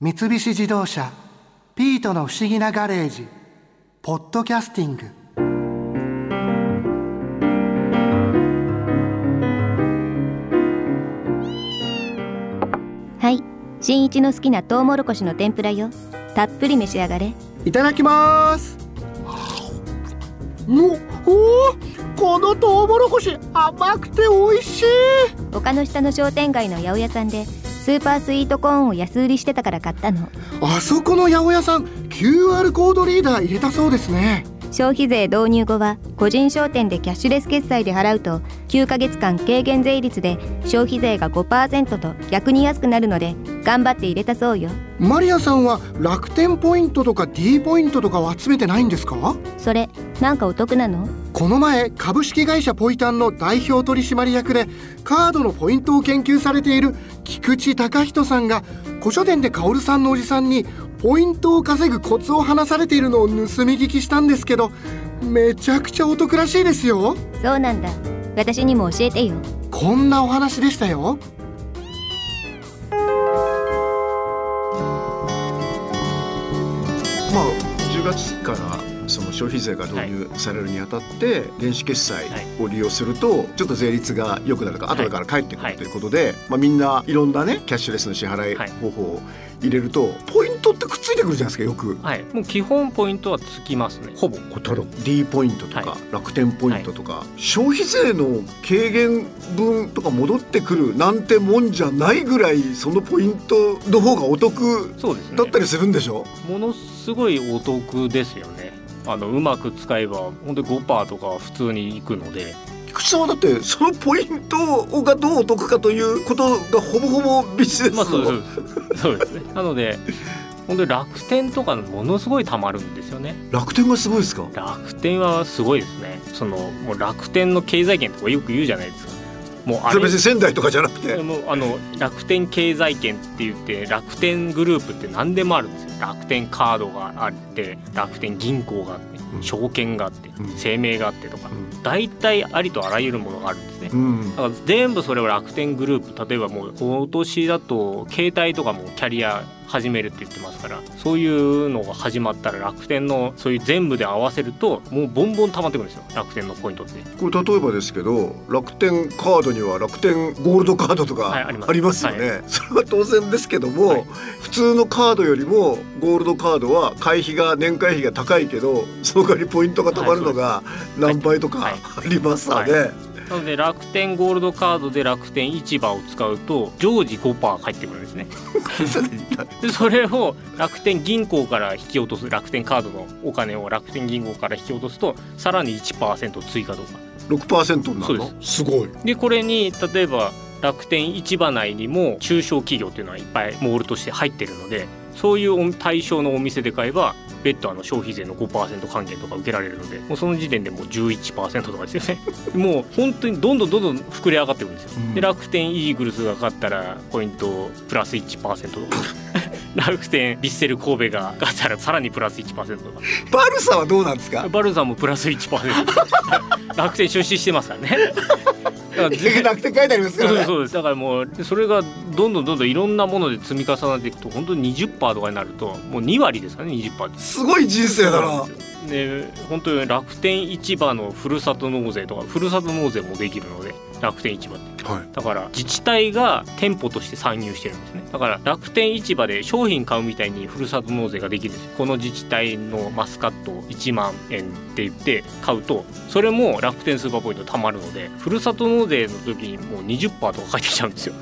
三菱自動車「ピートの不思議なガレージ」「ポッドキャスティング」はい新一の好きなトウモロコシの天ぷらよ。たっぷり召し上がれ。いただきます。おおこのトウモロコシ甘くて美味しい。丘の下の商店街の八百屋さんでスーパースイートコーンを安売りしてたから買ったの。あそこの八百屋さん QR コードリーダー入れたそうですね。消費税導入後は個人商店でキャッシュレス決済で払うと9ヶ月間軽減税率で消費税が5%と逆に安くなるので頑張って入れたそうよ。マリアさんは楽天ポイントとか D ポイントとかを集めてないんですか？それなんかお得なの？この前株式会社ポイタンの代表取締役でカードのポイントを研究されている菊池隆人さんが古書店で薫さんのおじさんにポイントを稼ぐコツを話されているのを盗み聞きしたんですけどめちゃくちゃお得らしいですよ。そうなんだ。私にも教えてよ。こんなお話でしたよ。まあ10月からその消費税が導入されるにあたって電子決済を利用するとちょっと税率が良くなるか後でから返ってくるということで、まあ、みんないろんなねキャッシュレスの支払い。方法を入れるとポイントくっついてくるじゃないですかよく。はい、もう基本ポイントはつきますね。ほぼ例えば D ポイントとか、はい。楽天ポイントとか、消費税の軽減分とか戻ってくるなんてもんじゃないぐらいそのポイントの方がお得そうですね。だったりするんでしょ、ものすごいお得ですよね。あのうまく使えば本当に5%とかは普通にいくので。菊池さんはだってそのポイントがどうお得かということがほぼほぼビジネスまあそうのです。そうですね。なので本当に楽天とかものすごいたまるんですよね。楽天がすごいですか？楽天はすごいですね。そのもう楽天の経済圏とかよく言うじゃないですか。もうあれ別に仙台とかじゃなくて。もうあの楽天経済圏って言って楽天グループって何でもあるんですよ。楽天カードがあって楽天銀行があってうん。証券があってうん。生命があってとかうん。大体ありとあらゆるものがあるんですね。うん。だから全部それを楽天グループ例えばもう今年だと携帯とかもキャリア始めるって言ってますからそういうのが始まったら楽天のそういう全部で合わせるともうボンボン溜まってくるんですよ。楽天のポイントって。これ例えばですけど楽天カードには楽天ゴールドカードとかはいあります。よね、それは当然ですけども、はい。普通のカードよりもゴールドカードは会費が年会費が高いけどその代わりポイントが貯まるのが何倍とかはい。ありますわね、はなので楽天ゴールドカードで楽天市場を使うと常時5%返ってくるんですね。でそれを楽天銀行から引き落とす楽天カードのお金を楽天銀行から引き落とすとさらに1%追加とか。6%になるそうのすごい。でこれに例えば楽天市場内にも中小企業っていうのはいっぱいモールとして入ってるのでそういう対象のお店で買えば別途あの消費税の5%還元とか受けられるのでもうその時点でもう11%とかですよね。もう本当にどんどんどんどん膨れ上がっていくんですよ、うん。で楽天イーグルスが勝ったらポイントプラス1%とか。楽天ヴィッセル神戸が勝ったらさらにプラス1%とか。バルサはどうなんですか？バルザンもプラス1% 楽天出資してますからね。だからぜ楽天書いてありますからね。そうですそうです。だからもうそれがどんどんどんどんいろんなもので積み重なっていくと本当に20%とかになるともう2割ですからね20%って。すごい人生だな。で本当に楽天市場のふるさと納税とかふるさと納税もできるので楽天市場って。はい。だから自治体が店舗として参入してるんですね。だから楽天市場で商品買うみたいにふるさと納税ができるんです。よこの自治体のマスカット1万円って言って買うとそれも楽天スーパーポイント貯まるのでふるさと納税の時にもう20%とか返ってきちゃうんですよ。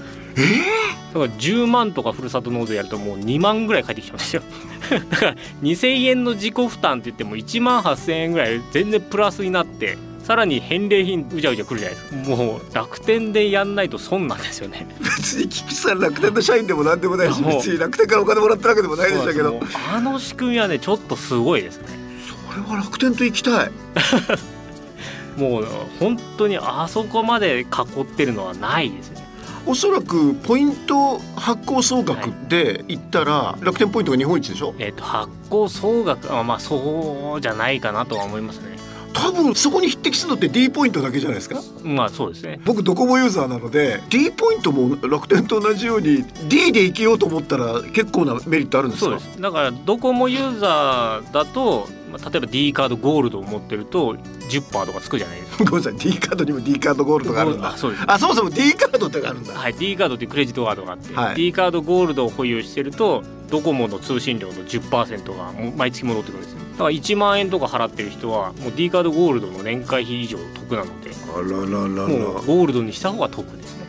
だから10万とかふるさと納税やるともう2万ぐらい返ってきちゃうんですよ。だから2,000円の自己負担って言っても1万8,000円ぐらい全然プラスになってさらに返礼品うじゃうじゃくるじゃないですか。もう楽天でやんないと損なんですよね。別に菊池さん楽天の社員でも何でもないし別に楽天からお金もらったわけでもないでしたけど。あの仕組みはねちょっとすごいですね。それは楽天と行きたい。もう本当にあそこまで囲ってるのはないですね。おそらくポイント発行総額で言ったら楽天ポイントが日本一でしょ？えっ、と発行総額あまあそうじゃないかなとは思いますね多分そこに匹敵するのって D ポイントだけじゃないですか？まあそうですね。僕ドコモユーザーなので D ポイントも楽天と同じように D で生きようと思ったら結構なメリットあるんですか？そうです。だからドコモユーザーだとまあ例えば D カードゴールドを持ってると10%とかつくじゃないですか。ごめんなさい。D カードにも D カードゴールドがあるんだ。あそうです。あそもそも D カードってあるんだ。はい、D カードってクレジットカードがあって、はい。D カードゴールドを保有してるとドコモの通信料の10%が毎月戻ってくるんですよだから1万円とか払ってる人はもう D カードゴールドの年会費以上得なので。あらららもうゴールドにした方が得ですね。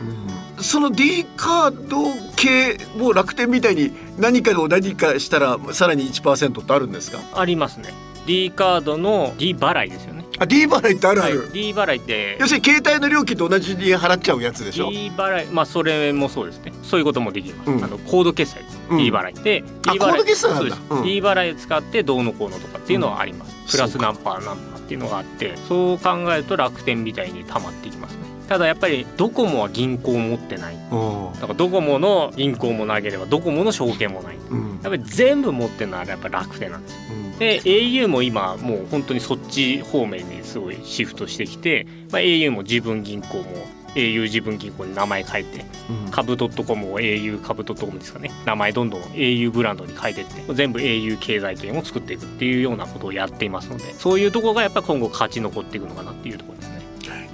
その D カード系も楽天みたいに何かを何かしたらさらに1%ってあるんですか？ありますね。D カードの D 払いですよねあ D 払いってあるある、はい、D 払いって。要するに携帯の料金と同じに払っちゃうやつでしょ？D 払いまあそれもそうですね。そういうこともできます、うん。あのコード決済です、うん。D 払いであ D コー払いド決済なんだ。そうです、うん。D 払いを使ってどうのこうのとかっていうのはあります、プラス何パー何パーっていうのがあってそう考えると楽天みたいに溜まっていきますね。ただやっぱりドコモは銀行を持ってない。うんだからドコモの銀行もなければドコモの証券もない。うんやっぱり全部持ってるのはやっぱ楽天なんですうん。で au も今もう本当にそっち方面にすごいシフトしてきて、まあ、au も自分銀行も au 自分銀行に名前変えて株 .com を au 株 .com ですかね。名前どんどん au ブランドに変えてって全部 au 経済圏を作っていくっていうようなことをやっていますのでそういうところがやっぱ今後勝ち残っていくのかなっていうところですね。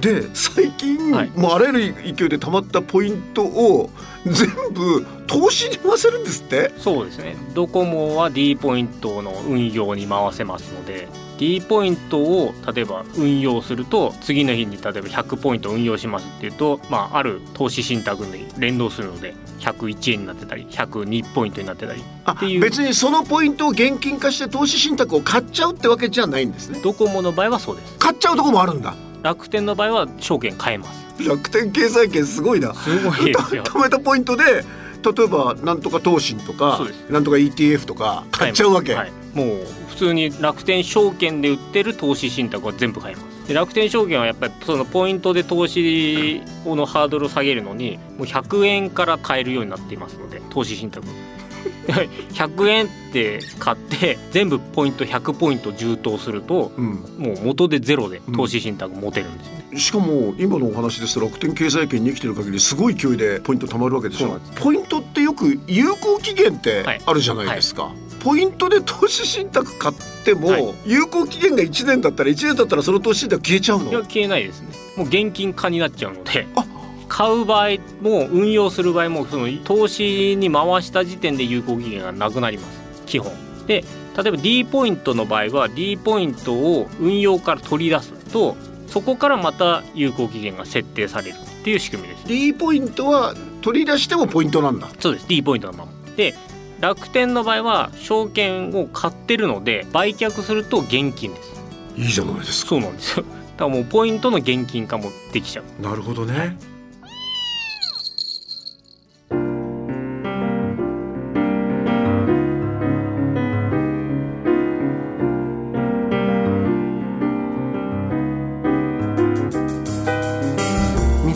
で最近、はい。もうあらゆる勢いで貯まったポイントを全部投資に回せるんですって？そうですね。ドコモは D ポイントの運用に回せますので D ポイントを例えば運用すると次の日に例えば100ポイント運用しますっていうと、まあ、ある投資信託に連動するので101円になってたり102ポイントになってたりあっていう。別にそのポイントを現金化して投資信託を買っちゃうってわけじゃないんですね。ドコモの場合はそうです。買っちゃうとこもあるんだ楽天の場合は証券買えます。楽天経済圏すごいな。すごいですよ。貯めたポイントで例えばなんとか投信とかなんとか ETF とか買っちゃうわけ、はい、もう普通に楽天証券で売ってる投資信託は全部買えます。で楽天証券はやっぱりそのポイントで投資のハードルを下げるのにもう100円から買えるようになっていますので投資信託 100円って買って全部ポイント100ポイント充当するとうん。もう元でゼロで投資信託持てるんですよね、しかも今のお話ですと楽天経済圏に生きてる限りすごい勢いでポイント貯まるわけでしょ？そうポイントってよく有効期限ってはい。あるじゃないですか、ポイントで 投資信託買っても、はい。有効期限が1年だったら1年だったらその投資信託消えちゃうの？いや消えないですね。もう現金化になっちゃうので。あ買う場合も運用する場合もその投資に回した時点で有効期限がなくなります。基本。で例えば D ポイントの場合は D ポイントを運用から取り出すとそこからまた有効期限が設定されるっていう仕組みです。D ポイントは取り出してもポイントなんだ。そうです。D ポイントのまま。で楽天の場合は証券を買ってるので売却すると現金です。いいじゃないですか。そうなんですよ。だからもうポイントの現金化もできちゃう。なるほどね